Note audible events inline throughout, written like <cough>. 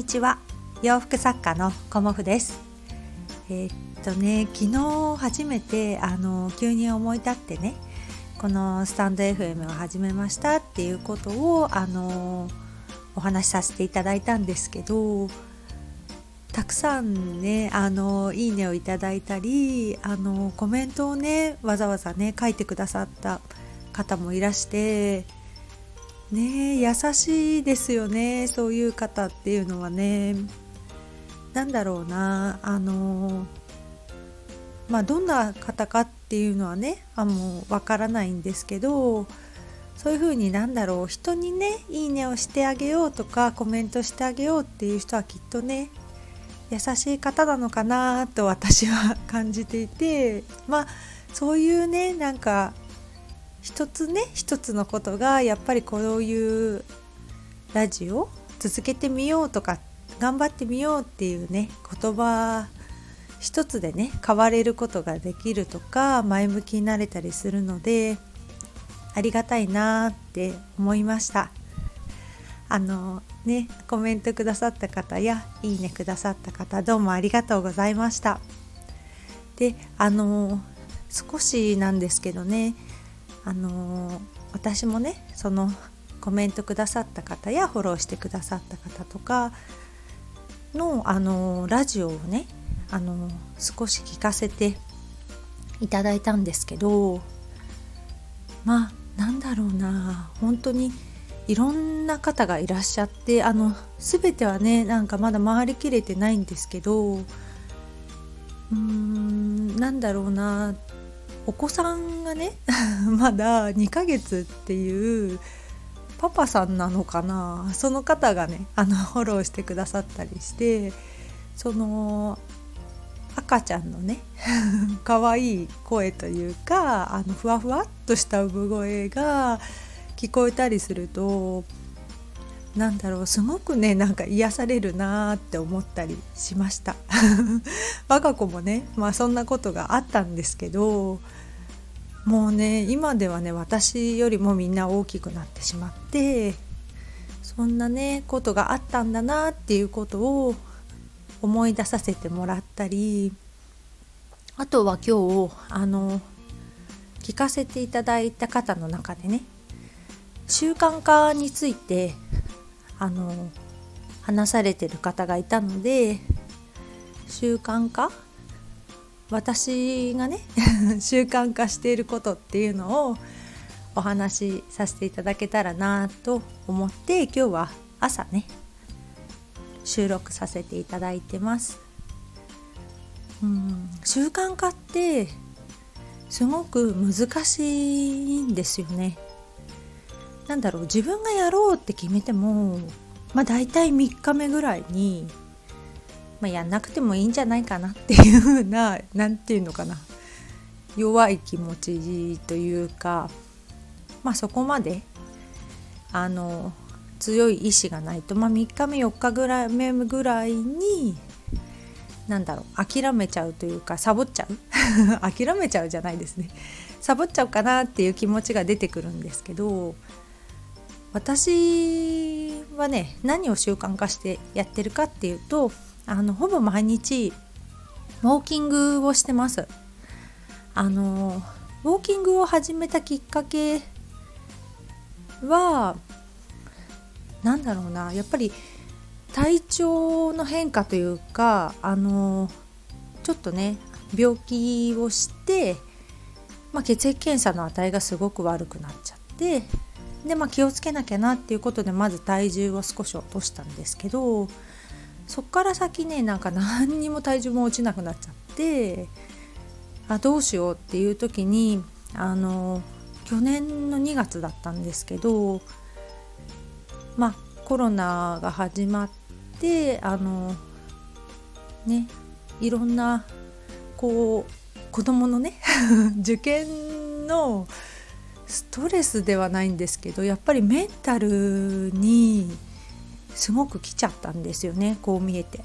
にちは。洋服作家のコモフです。えー、っとね昨日初めてあの急に思い立ってねこのスタンド FM を始めましたっていうことをあのお話しさせていただいたんですけどたくさんねあのいいねをいただいたりあのコメントをねわざわざね書いてくださった方もいらしてね優しいですよねそういう方っていうのはね。何だろうなあのまあどんな方かっていうのはねあもうわからないんですけどそういうふうになんだろう人にねいいねをしてあげようとかコメントしてあげようっていう人はきっとね優しい方なのかなと私は感じていてまあそういうねなんか一つね一つのことがやっぱりこういうラジオ続けてみようとか頑張ってみようっていうね言葉一つでね変われることができるとか前向きになれたりするのでありがたいなって思いました。あのねコメントくださった方やいいねくださった方どうもありがとうございました。であの少しなんですけどねあの私もねそのコメントくださった方やフォローしてくださった方とかのあのラジオをねあの少し聞かせていただいたんですけどまあなんだろうな本当にいろんな方がいらっしゃってあの全てはねなんかまだ回りきれてないんですけどうーんなんだろうなお子さんがね <laughs> まだ2ヶ月っていうパパさんなのかな。その方がねあのフォローしてくださったりしてその赤ちゃんのね <laughs> 可愛い声というかあのふわふわっとした産声が聞こえたりするとなんだろうすごくねなんか癒されるなーって思ったりしました。<laughs> 我が子もねまあそんなことがあったんですけどもうね今ではね私よりもみんな大きくなってしまってそんなねことがあったんだなっていうことを思い出させてもらったりあとは今日あの聞かせていただいた方の中でね習慣化についてあの話されてる方がいたので習慣化？私がね <laughs> 習慣化していることっていうのをお話しさせていただけたらなと思って今日は朝ね収録させていただいてます。うん習慣化ってすごく難しいんですよね。なんだろう自分がやろうって決めてもまあ大体3日目ぐらいに、まあ、やんなくてもいいんじゃないかなっていう風な何て言うのかな。弱い気持ちというかまあそこまであの強い意志がないと、まあ、3日目4日ぐらい目ぐらいに何だろう諦めちゃうというかサボっちゃう？<laughs> 諦めちゃうじゃないですね。サボっちゃうかなっていう気持ちが出てくるんですけど私はね何を習慣化してやってるかっていうとあのほぼ毎日ウォーキングをしてます。あのウォーキングを始めたきっかけは何だろうなやっぱり体調の変化というかあのちょっとね病気をして、まあ、血液検査の値がすごく悪くなっちゃってで、まあ、気をつけなきゃなっていうことでまず体重を少し落としたんですけどそっから先ねなんか何にも体重も落ちなくなっちゃってあどうしようっていう時にあの去年の2月だったんですけどまあコロナが始まってあのねいろんなこう子供のね <laughs> 受験のストレスではないんですけどやっぱりメンタルにすごく来ちゃったんですよねこう見えて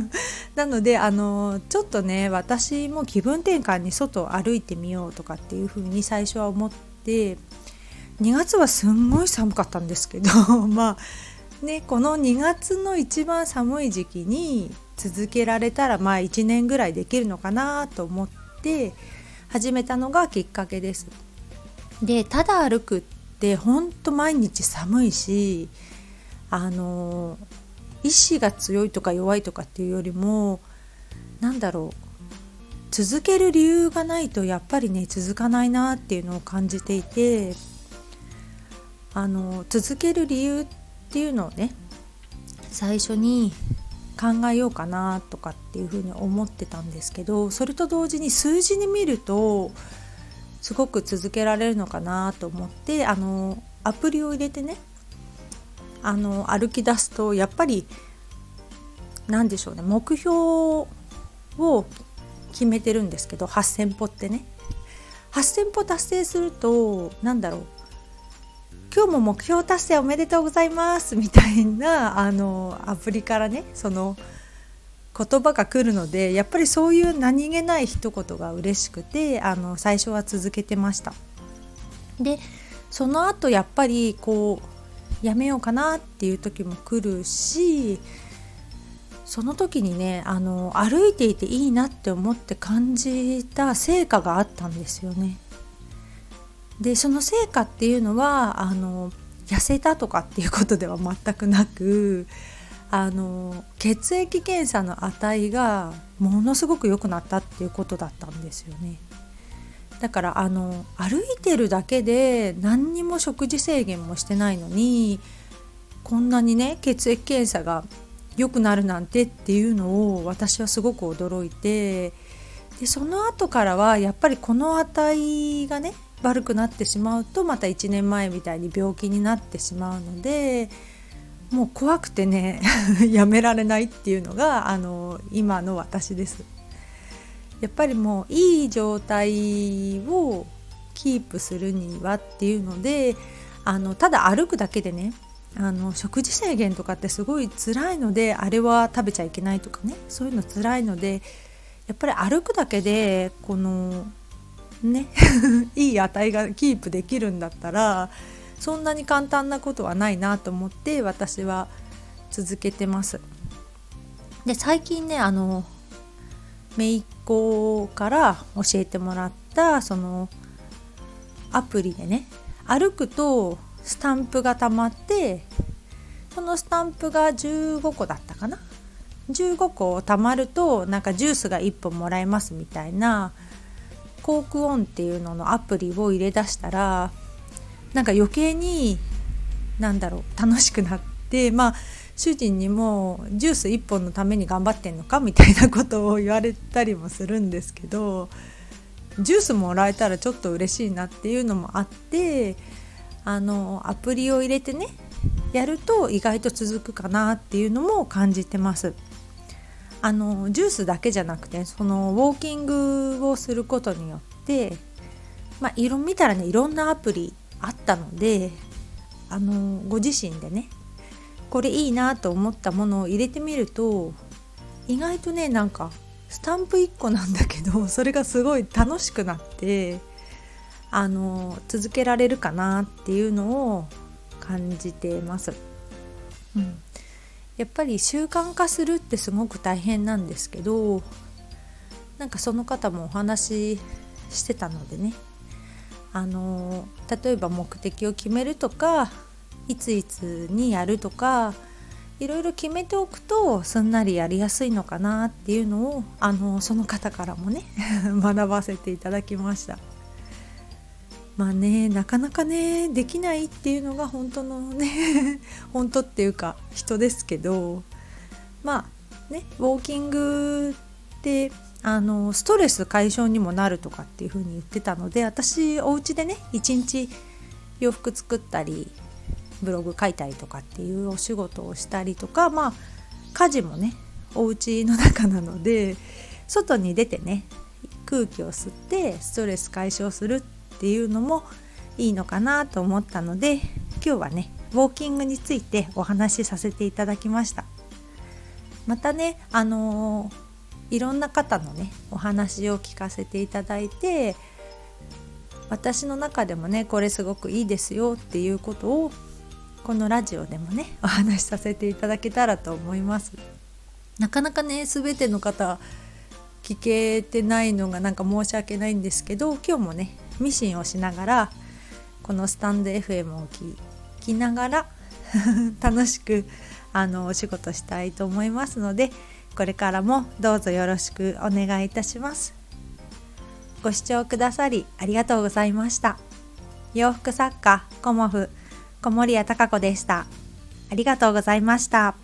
<laughs> なのであのちょっとね私も気分転換に外を歩いてみようとかっていう風に最初は思って2月はすんごい寒かったんですけど <laughs> まあねこの2月の一番寒い時期に続けられたらまあ1年ぐらいできるのかなと思って始めたのがきっかけです。でただ歩くってほんと毎日寒いしあの意志が強いとか弱いとかっていうよりも何だろう続ける理由がないとやっぱりね続かないなっていうのを感じていてあの続ける理由っていうのをね最初に考えようかなとかっていうふうに思ってたんですけどそれと同時に数字に見るとすごく続けられるのかなと思ってあのアプリを入れてねあの歩き出すとやっぱり何でしょうね目標を決めてるんですけど8,000歩ってね。8,000歩達成すると何だろう今日も目標達成おめでとうございますみたいなあのアプリからねその言葉が来るのでやっぱりそういう何気ない一言が嬉しくてあの最初は続けてました。でその後やっぱりこうやめようかなっていう時も来るしその時にねあの歩いていていいなって思って感じた成果があったんですよね。でその成果っていうのはあの痩せたとかっていうことでは全くなくあの血液検査の値がものすごく良くなったっていうことだったんですよね。だからあの歩いてるだけで何にも食事制限もしてないのにこんなにね血液検査が良くなるなんてっていうのを私はすごく驚いてでその後からはやっぱりこの値がね悪くなってしまうとまた1年前みたいに病気になってしまうのでもう怖くてね <laughs> やめられないっていうのがあの今の私です。やっぱりもういい状態をキープするにはっていうのであのただ歩くだけでねあの食事制限とかってすごい辛いのであれは食べちゃいけないとかねそういうの辛いのでやっぱり歩くだけでこのね <laughs> いい値がキープできるんだったらそんなに簡単なことはないなと思って私は続けてます。で最近ねあの姪っ子から教えてもらったそのアプリでね歩くとスタンプがたまってそのスタンプが15個だったかな？15個たまるとなんかジュースが1本もらえますみたいなコークオンっていうののアプリを入れ出したらなんか余計になんだろう楽しくなってまあ主人にもジュース1本のために頑張ってんのかみたいなことを言われたりもするんですけどジュースもらえたらちょっと嬉しいなっていうのもあってあのアプリを入れてねやると意外と続くかなっていうのも感じてます。あのジュースだけじゃなくてそのウォーキングをすることによってまあ色見たらねいろんなアプリあったのであのご自身でねこれいいなと思ったものを入れてみると意外とねなんかスタンプ1個なんだけど <laughs> それがすごい楽しくなってあの続けられるかなっていうのを感じてます。うん、やっぱり習慣化するってすごく大変なんですけどなんかその方もお話ししてたのでねあの例えば目的を決めるとかいついつにやるとかいろいろ決めておくとすんなりやりやすいのかなっていうのをあのその方からもね <laughs> 学ばせていただきました。まあねなかなかねできないっていうのが本当のね <laughs> 本当っていうか人ですけどまあねウォーキングってあのストレス解消にもなるとかっていう風に言ってたので私お家でね一日洋服作ったりブログ書いたりとかっていうお仕事をしたりとかまあ家事もねお家の中なので外に出てね空気を吸ってストレス解消するっていうのもいいのかなと思ったので今日はねウォーキングについてお話しさせていただきました。またねあのー、いろんな方のねお話を聞かせていただいて私の中でもねこれすごくいいですよっていうことをこのラジオでもねお話しさせていただけたらと思います。なかなかね全ての方聞けてないのがなんか申し訳ないんですけど今日もねミシンをしながらこのスタンド FM を聞きながら楽しくあのお仕事したいと思いますのでこれからもどうぞよろしくお願いいたします。ご視聴くださりありがとうございました。洋服作家コモフ小森屋隆子でした。ありがとうございました。